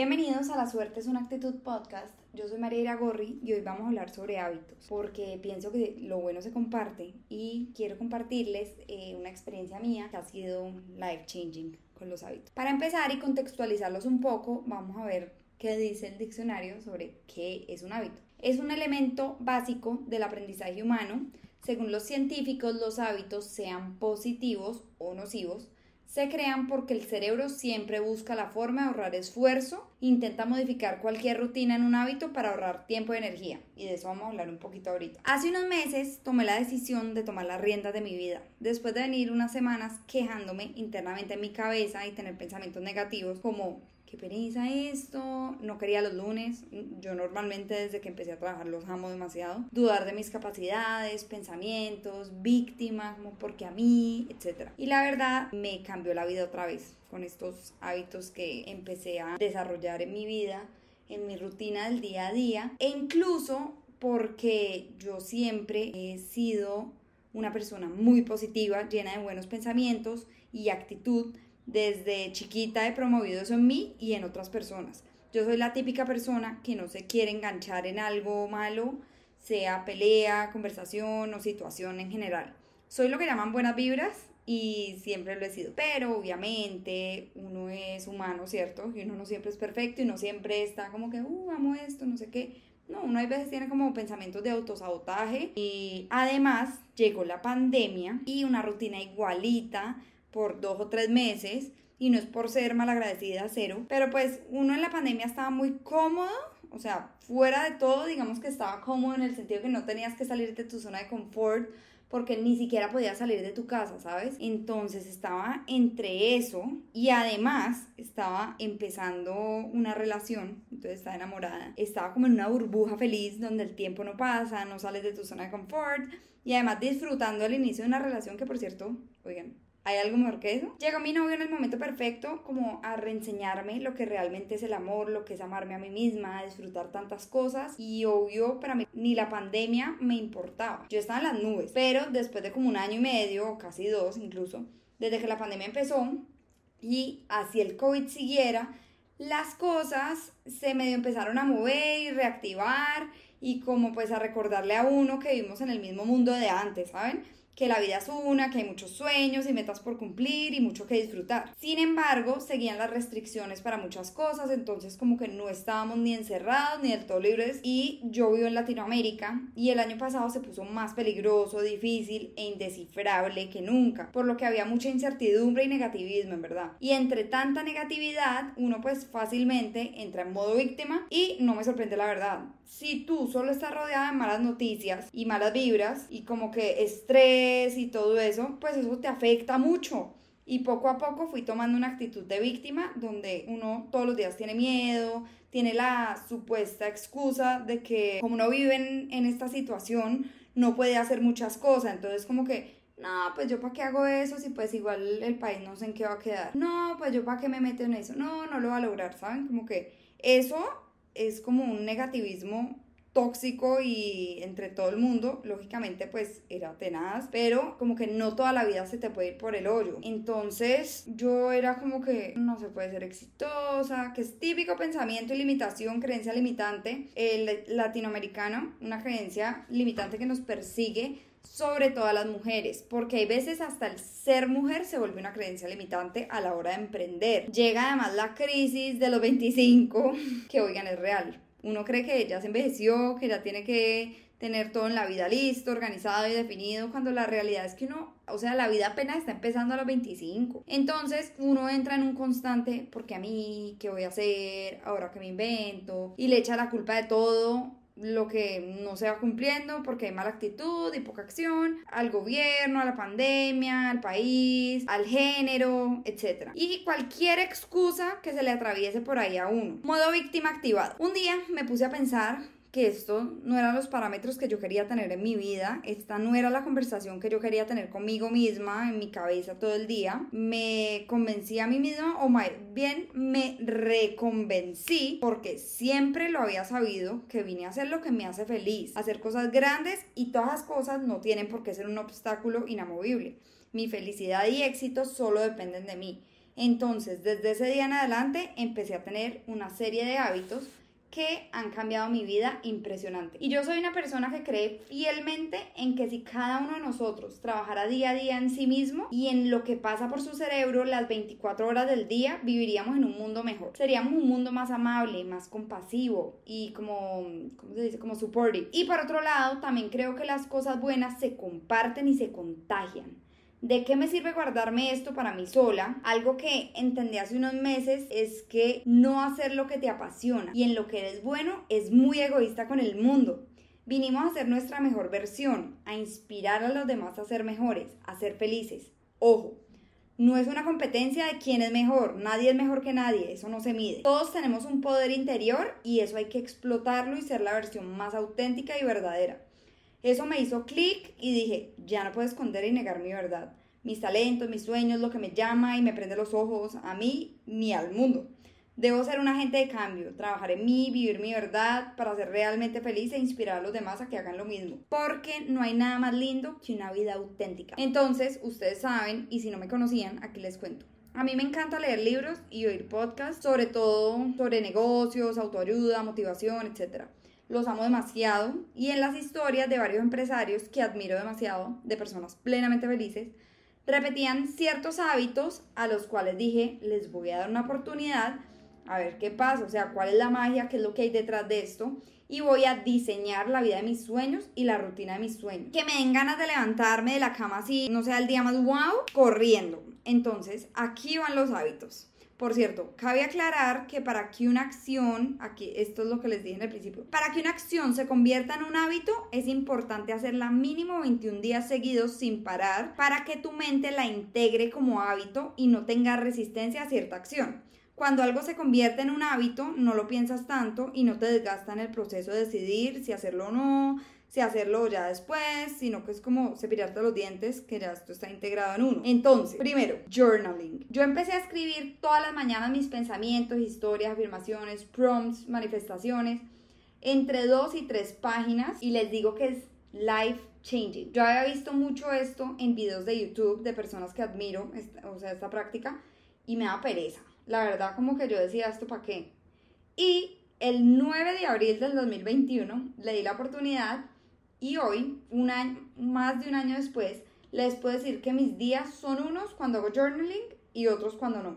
Bienvenidos a La Suerte es una actitud podcast. Yo soy María Iragorri y hoy vamos a hablar sobre hábitos porque pienso que lo bueno se comparte y quiero compartirles eh, una experiencia mía que ha sido life changing con los hábitos. Para empezar y contextualizarlos un poco, vamos a ver qué dice el diccionario sobre qué es un hábito. Es un elemento básico del aprendizaje humano. Según los científicos, los hábitos, sean positivos o nocivos, se crean porque el cerebro siempre busca la forma de ahorrar esfuerzo, intenta modificar cualquier rutina en un hábito para ahorrar tiempo y energía. Y de eso vamos a hablar un poquito ahorita. Hace unos meses tomé la decisión de tomar las riendas de mi vida, después de venir unas semanas quejándome internamente en mi cabeza y tener pensamientos negativos como qué pereza esto, no quería los lunes, yo normalmente desde que empecé a trabajar los amo demasiado, dudar de mis capacidades, pensamientos, víctima, como porque a mí, etc. Y la verdad me cambió la vida otra vez con estos hábitos que empecé a desarrollar en mi vida, en mi rutina del día a día, e incluso porque yo siempre he sido una persona muy positiva, llena de buenos pensamientos y actitud, desde chiquita he promovido eso en mí y en otras personas. Yo soy la típica persona que no se quiere enganchar en algo malo, sea pelea, conversación o situación en general. Soy lo que llaman buenas vibras y siempre lo he sido. Pero obviamente uno es humano, ¿cierto? Y uno no siempre es perfecto y no siempre está como que, uh, amo esto, no sé qué. No, uno a veces tiene como pensamientos de autosabotaje y además llegó la pandemia y una rutina igualita por dos o tres meses y no es por ser malagradecida cero, pero pues uno en la pandemia estaba muy cómodo, o sea, fuera de todo, digamos que estaba cómodo en el sentido que no tenías que salir de tu zona de confort porque ni siquiera podías salir de tu casa, ¿sabes? Entonces estaba entre eso y además estaba empezando una relación, entonces estaba enamorada, estaba como en una burbuja feliz donde el tiempo no pasa, no sales de tu zona de confort y además disfrutando el inicio de una relación que por cierto, oigan, ¿Hay algo mejor que eso? Llegó mi novio en el momento perfecto como a reenseñarme lo que realmente es el amor, lo que es amarme a mí misma, disfrutar tantas cosas y obvio para mí ni la pandemia me importaba. Yo estaba en las nubes, pero después de como un año y medio, o casi dos incluso, desde que la pandemia empezó y así el COVID siguiera, las cosas se medio empezaron a mover y reactivar y como pues a recordarle a uno que vivimos en el mismo mundo de antes, ¿saben? Que la vida es una, que hay muchos sueños y metas por cumplir y mucho que disfrutar. Sin embargo, seguían las restricciones para muchas cosas, entonces como que no estábamos ni encerrados ni del todo libres y yo vivo en Latinoamérica y el año pasado se puso más peligroso, difícil e indescifrable que nunca, por lo que había mucha incertidumbre y negativismo en verdad. Y entre tanta negatividad, uno pues fácilmente entra en modo víctima y no me sorprende la verdad. Si tú solo estás rodeada de malas noticias y malas vibras y como que estrés, y todo eso, pues eso te afecta mucho. Y poco a poco fui tomando una actitud de víctima donde uno todos los días tiene miedo, tiene la supuesta excusa de que como no vive en, esta situación, no puede hacer muchas cosas. Entonces como que, no, pues yo para qué hago eso si pues igual el país no sé en qué va a quedar. No, pues yo para qué me meto en eso. No, no lo va a lograr, ¿saben? Como que eso es como un negativismo tóxico y entre todo el mundo, lógicamente pues era tenaz, pero como que no toda la vida se te puede ir por el hoyo. Entonces yo era como que no se puede ser exitosa, que es típico pensamiento y limitación, creencia limitante, el latinoamericano, una creencia limitante que nos persigue sobre todo a las mujeres, porque hay veces hasta el ser mujer se vuelve una creencia limitante a la hora de emprender. Llega además la crisis de los 25, que oigan es real uno cree que ya se envejeció, que ya tiene que tener todo en la vida listo, organizado y definido, cuando la realidad es que uno, o sea, la vida apenas está empezando a los 25. Entonces uno entra en un constante, porque a mí, ¿qué voy a hacer? Ahora que me invento, y le echa la culpa de todo lo que no se va cumpliendo porque hay mala actitud y poca acción, al gobierno, a la pandemia, al país, al género, etc. Y cualquier excusa que se le atraviese por ahí a uno. Modo víctima activado. Un día me puse a pensar que esto no eran los parámetros que yo quería tener en mi vida, esta no era la conversación que yo quería tener conmigo misma, en mi cabeza todo el día, me convencí a mí misma, o más bien me reconvencí, porque siempre lo había sabido, que vine a hacer lo que me hace feliz, hacer cosas grandes y todas las cosas no tienen por qué ser un obstáculo inamovible. Mi felicidad y éxito solo dependen de mí. Entonces, desde ese día en adelante empecé a tener una serie de hábitos que han cambiado mi vida impresionante. Y yo soy una persona que cree fielmente en que si cada uno de nosotros trabajara día a día en sí mismo y en lo que pasa por su cerebro las 24 horas del día, viviríamos en un mundo mejor. Seríamos un mundo más amable, más compasivo y como, ¿cómo se dice? Como supportive. Y por otro lado, también creo que las cosas buenas se comparten y se contagian. ¿De qué me sirve guardarme esto para mí sola? Algo que entendí hace unos meses es que no hacer lo que te apasiona y en lo que eres bueno es muy egoísta con el mundo. Vinimos a ser nuestra mejor versión, a inspirar a los demás a ser mejores, a ser felices. Ojo, no es una competencia de quién es mejor, nadie es mejor que nadie, eso no se mide. Todos tenemos un poder interior y eso hay que explotarlo y ser la versión más auténtica y verdadera. Eso me hizo clic y dije, ya no puedo esconder y negar mi verdad. Mis talentos, mis sueños, lo que me llama y me prende los ojos a mí ni al mundo. Debo ser un agente de cambio, trabajar en mí, vivir mi verdad para ser realmente feliz e inspirar a los demás a que hagan lo mismo. Porque no hay nada más lindo que una vida auténtica. Entonces, ustedes saben, y si no me conocían, aquí les cuento. A mí me encanta leer libros y oír podcasts, sobre todo sobre negocios, autoayuda, motivación, etc los amo demasiado y en las historias de varios empresarios que admiro demasiado, de personas plenamente felices, repetían ciertos hábitos a los cuales dije, les voy a dar una oportunidad, a ver qué pasa, o sea, cuál es la magia, qué es lo que hay detrás de esto, y voy a diseñar la vida de mis sueños y la rutina de mis sueños. Que me den ganas de levantarme de la cama así, no sea el día más wow, corriendo. Entonces, aquí van los hábitos. Por cierto, cabe aclarar que para que una acción, aquí esto es lo que les dije en el principio, para que una acción se convierta en un hábito es importante hacerla mínimo 21 días seguidos sin parar para que tu mente la integre como hábito y no tenga resistencia a cierta acción. Cuando algo se convierte en un hábito, no lo piensas tanto y no te desgasta en el proceso de decidir si hacerlo o no, si hacerlo ya después, sino que es como cepillarte los dientes, que ya esto está integrado en uno. Entonces, primero, journaling. Yo empecé a escribir todas las mañanas mis pensamientos, historias, afirmaciones, prompts, manifestaciones, entre dos y tres páginas, y les digo que es life changing. Yo había visto mucho esto en videos de YouTube de personas que admiro, o sea, esta práctica, y me da pereza. La verdad, como que yo decía, ¿esto para qué? Y el 9 de abril del 2021 le di la oportunidad y hoy, un año, más de un año después, les puedo decir que mis días son unos cuando hago journaling y otros cuando no.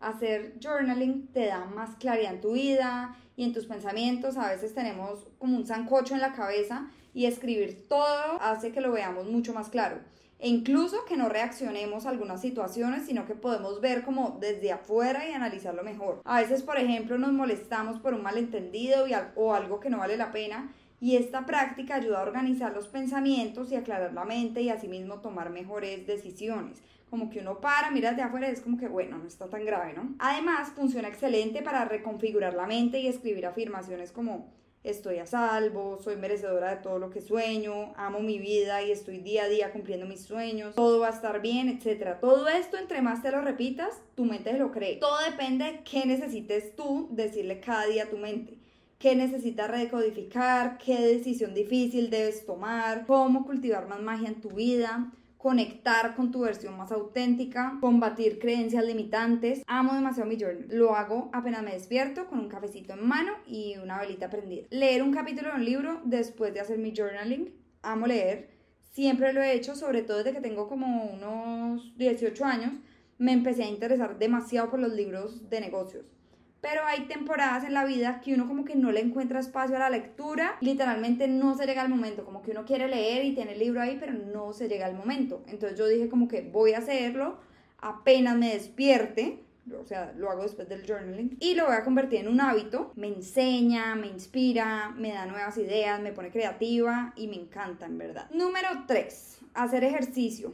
Hacer journaling te da más claridad en tu vida y en tus pensamientos. A veces tenemos como un zancocho en la cabeza y escribir todo hace que lo veamos mucho más claro. E incluso que no reaccionemos a algunas situaciones, sino que podemos ver como desde afuera y analizarlo mejor. A veces, por ejemplo, nos molestamos por un malentendido o algo que no vale la pena y esta práctica ayuda a organizar los pensamientos y aclarar la mente y asimismo tomar mejores decisiones. Como que uno para, mira de afuera y es como que, bueno, no está tan grave, ¿no? Además, funciona excelente para reconfigurar la mente y escribir afirmaciones como estoy a salvo, soy merecedora de todo lo que sueño, amo mi vida y estoy día a día cumpliendo mis sueños, todo va a estar bien, etc. Todo esto, entre más te lo repitas, tu mente lo cree. Todo depende de qué necesites tú decirle cada día a tu mente qué necesitas recodificar, qué decisión difícil debes tomar, cómo cultivar más magia en tu vida, conectar con tu versión más auténtica, combatir creencias limitantes. Amo demasiado mi journal. Lo hago apenas me despierto con un cafecito en mano y una velita prendida. Leer un capítulo de un libro después de hacer mi journaling. Amo leer. Siempre lo he hecho, sobre todo desde que tengo como unos 18 años. Me empecé a interesar demasiado por los libros de negocios pero hay temporadas en la vida que uno como que no le encuentra espacio a la lectura, literalmente no se llega al momento, como que uno quiere leer y tiene el libro ahí, pero no se llega al momento. Entonces yo dije como que voy a hacerlo apenas me despierte, o sea, lo hago después del journaling y lo voy a convertir en un hábito. Me enseña, me inspira, me da nuevas ideas, me pone creativa y me encanta en verdad. Número 3, hacer ejercicio.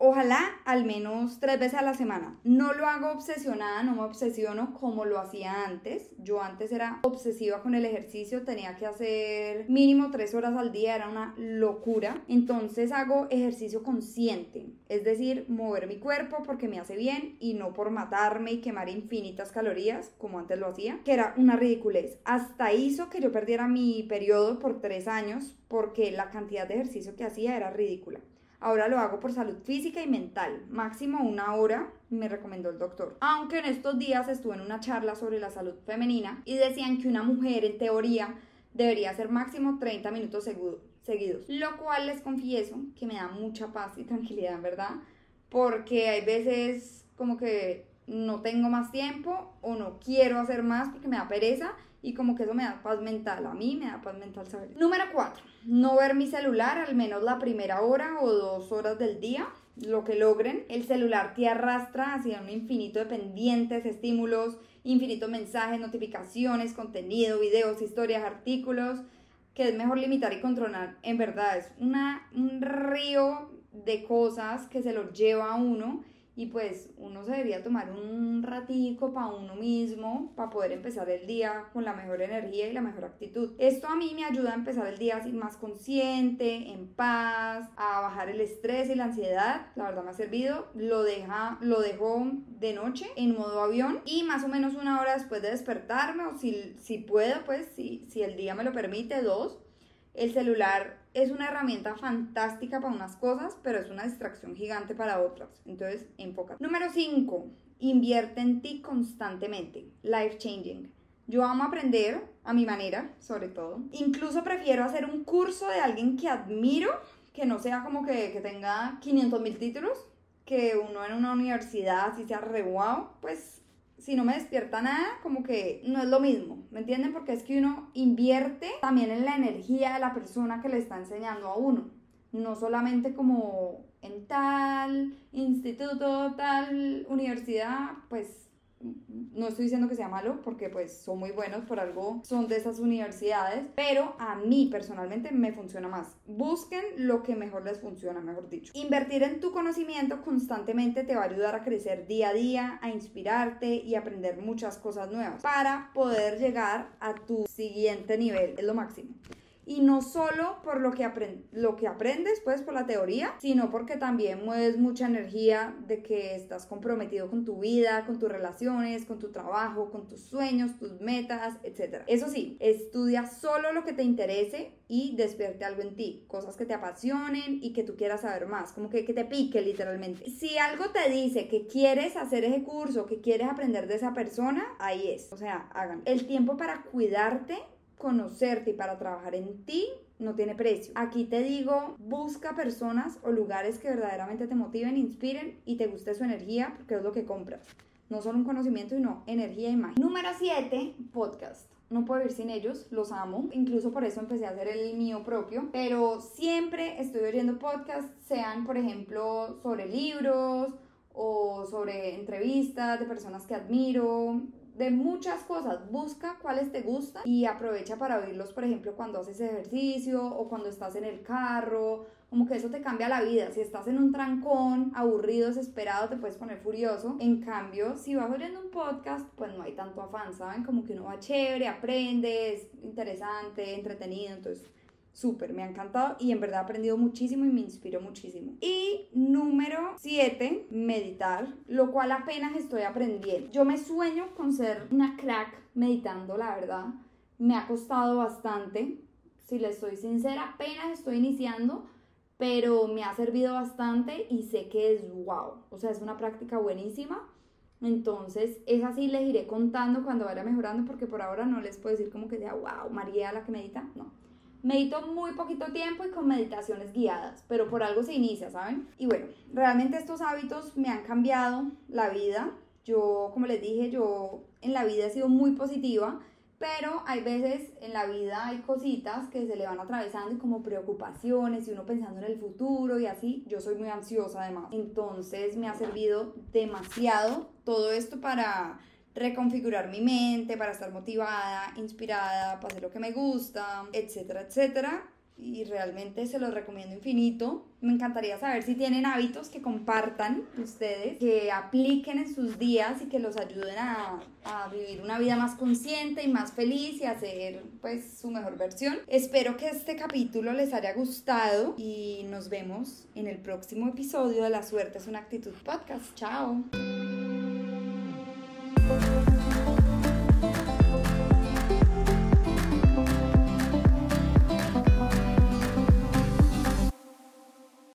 Ojalá al menos tres veces a la semana. No lo hago obsesionada, no me obsesiono como lo hacía antes. Yo antes era obsesiva con el ejercicio, tenía que hacer mínimo tres horas al día, era una locura. Entonces hago ejercicio consciente, es decir, mover mi cuerpo porque me hace bien y no por matarme y quemar infinitas calorías como antes lo hacía, que era una ridiculez. Hasta hizo que yo perdiera mi periodo por tres años porque la cantidad de ejercicio que hacía era ridícula. Ahora lo hago por salud física y mental, máximo una hora, me recomendó el doctor. Aunque en estos días estuve en una charla sobre la salud femenina y decían que una mujer en teoría debería hacer máximo 30 minutos seguidos, lo cual les confieso que me da mucha paz y tranquilidad, verdad, porque hay veces como que no tengo más tiempo o no quiero hacer más porque me da pereza y como que eso me da paz mental. A mí me da paz mental saber. Número 4. No ver mi celular al menos la primera hora o dos horas del día. Lo que logren. El celular te arrastra hacia un infinito de pendientes, estímulos, infinitos mensajes, notificaciones, contenido, videos, historias, artículos, que es mejor limitar y controlar. En verdad, es una, un río de cosas que se lo lleva a uno y pues uno se debería tomar un ratico para uno mismo, para poder empezar el día con la mejor energía y la mejor actitud. Esto a mí me ayuda a empezar el día más consciente, en paz, a bajar el estrés y la ansiedad. La verdad me ha servido. Lo deja, lo dejo de noche en modo avión y más o menos una hora después de despertarme o si, si puedo, pues si, si el día me lo permite, dos. El celular es una herramienta fantástica para unas cosas, pero es una distracción gigante para otras. Entonces, enfoca. Número 5. Invierte en ti constantemente. Life changing. Yo amo aprender a mi manera, sobre todo. Incluso prefiero hacer un curso de alguien que admiro, que no sea como que, que tenga 500 mil títulos, que uno en una universidad así sea re wow, pues si no me despierta nada, como que no es lo mismo, ¿me entienden? Porque es que uno invierte también en la energía de la persona que le está enseñando a uno, no solamente como en tal instituto, tal universidad, pues no estoy diciendo que sea malo porque pues son muy buenos por algo son de esas universidades pero a mí personalmente me funciona más. Busquen lo que mejor les funciona mejor dicho. Invertir en tu conocimiento constantemente te va a ayudar a crecer día a día a inspirarte y aprender muchas cosas nuevas para poder llegar a tu siguiente nivel. Es lo máximo y no solo por lo que, lo que aprendes, pues por la teoría, sino porque también mueves mucha energía de que estás comprometido con tu vida, con tus relaciones, con tu trabajo, con tus sueños, tus metas, etc. Eso sí, estudia solo lo que te interese y despierte algo en ti, cosas que te apasionen y que tú quieras saber más, como que, que te pique literalmente. Si algo te dice que quieres hacer ese curso, que quieres aprender de esa persona, ahí es. O sea, hagan. El tiempo para cuidarte conocerte y para trabajar en ti no tiene precio. Aquí te digo, busca personas o lugares que verdaderamente te motiven, inspiren y te guste su energía, porque es lo que compras. No solo un conocimiento, sino energía y magia. Número 7, podcast. No puedo vivir sin ellos, los amo. Incluso por eso empecé a hacer el mío propio. Pero siempre estoy oyendo podcasts, sean por ejemplo sobre libros o sobre entrevistas de personas que admiro, de muchas cosas. Busca cuáles te gustan y aprovecha para oírlos, por ejemplo, cuando haces ejercicio o cuando estás en el carro. Como que eso te cambia la vida. Si estás en un trancón, aburrido, desesperado, te puedes poner furioso. En cambio, si vas oyendo un podcast, pues no hay tanto afán, ¿saben? Como que uno va chévere, aprende, es interesante, entretenido. Entonces, súper, me ha encantado y en verdad he aprendido muchísimo y me inspiró muchísimo. Y número 7, meditar, lo cual apenas estoy aprendiendo. Yo me sueño con ser una crack meditando, la verdad. Me ha costado bastante, si le estoy sincera, apenas estoy iniciando, pero me ha servido bastante y sé que es wow, o sea, es una práctica buenísima. Entonces, es así, les iré contando cuando vaya mejorando, porque por ahora no les puedo decir como que sea, wow, María la que medita, no Medito muy poquito tiempo y con meditaciones guiadas, pero por algo se inicia, ¿saben? Y bueno, realmente estos hábitos me han cambiado la vida. Yo, como les dije, yo en la vida he sido muy positiva, pero hay veces en la vida hay cositas que se le van atravesando y como preocupaciones y uno pensando en el futuro y así. Yo soy muy ansiosa además. Entonces me ha servido demasiado todo esto para reconfigurar mi mente para estar motivada, inspirada, para hacer lo que me gusta, etcétera, etcétera. Y realmente se los recomiendo infinito. Me encantaría saber si tienen hábitos que compartan ustedes, que apliquen en sus días y que los ayuden a, a vivir una vida más consciente y más feliz y hacer pues su mejor versión. Espero que este capítulo les haya gustado y nos vemos en el próximo episodio de La Suerte es una actitud podcast. Chao.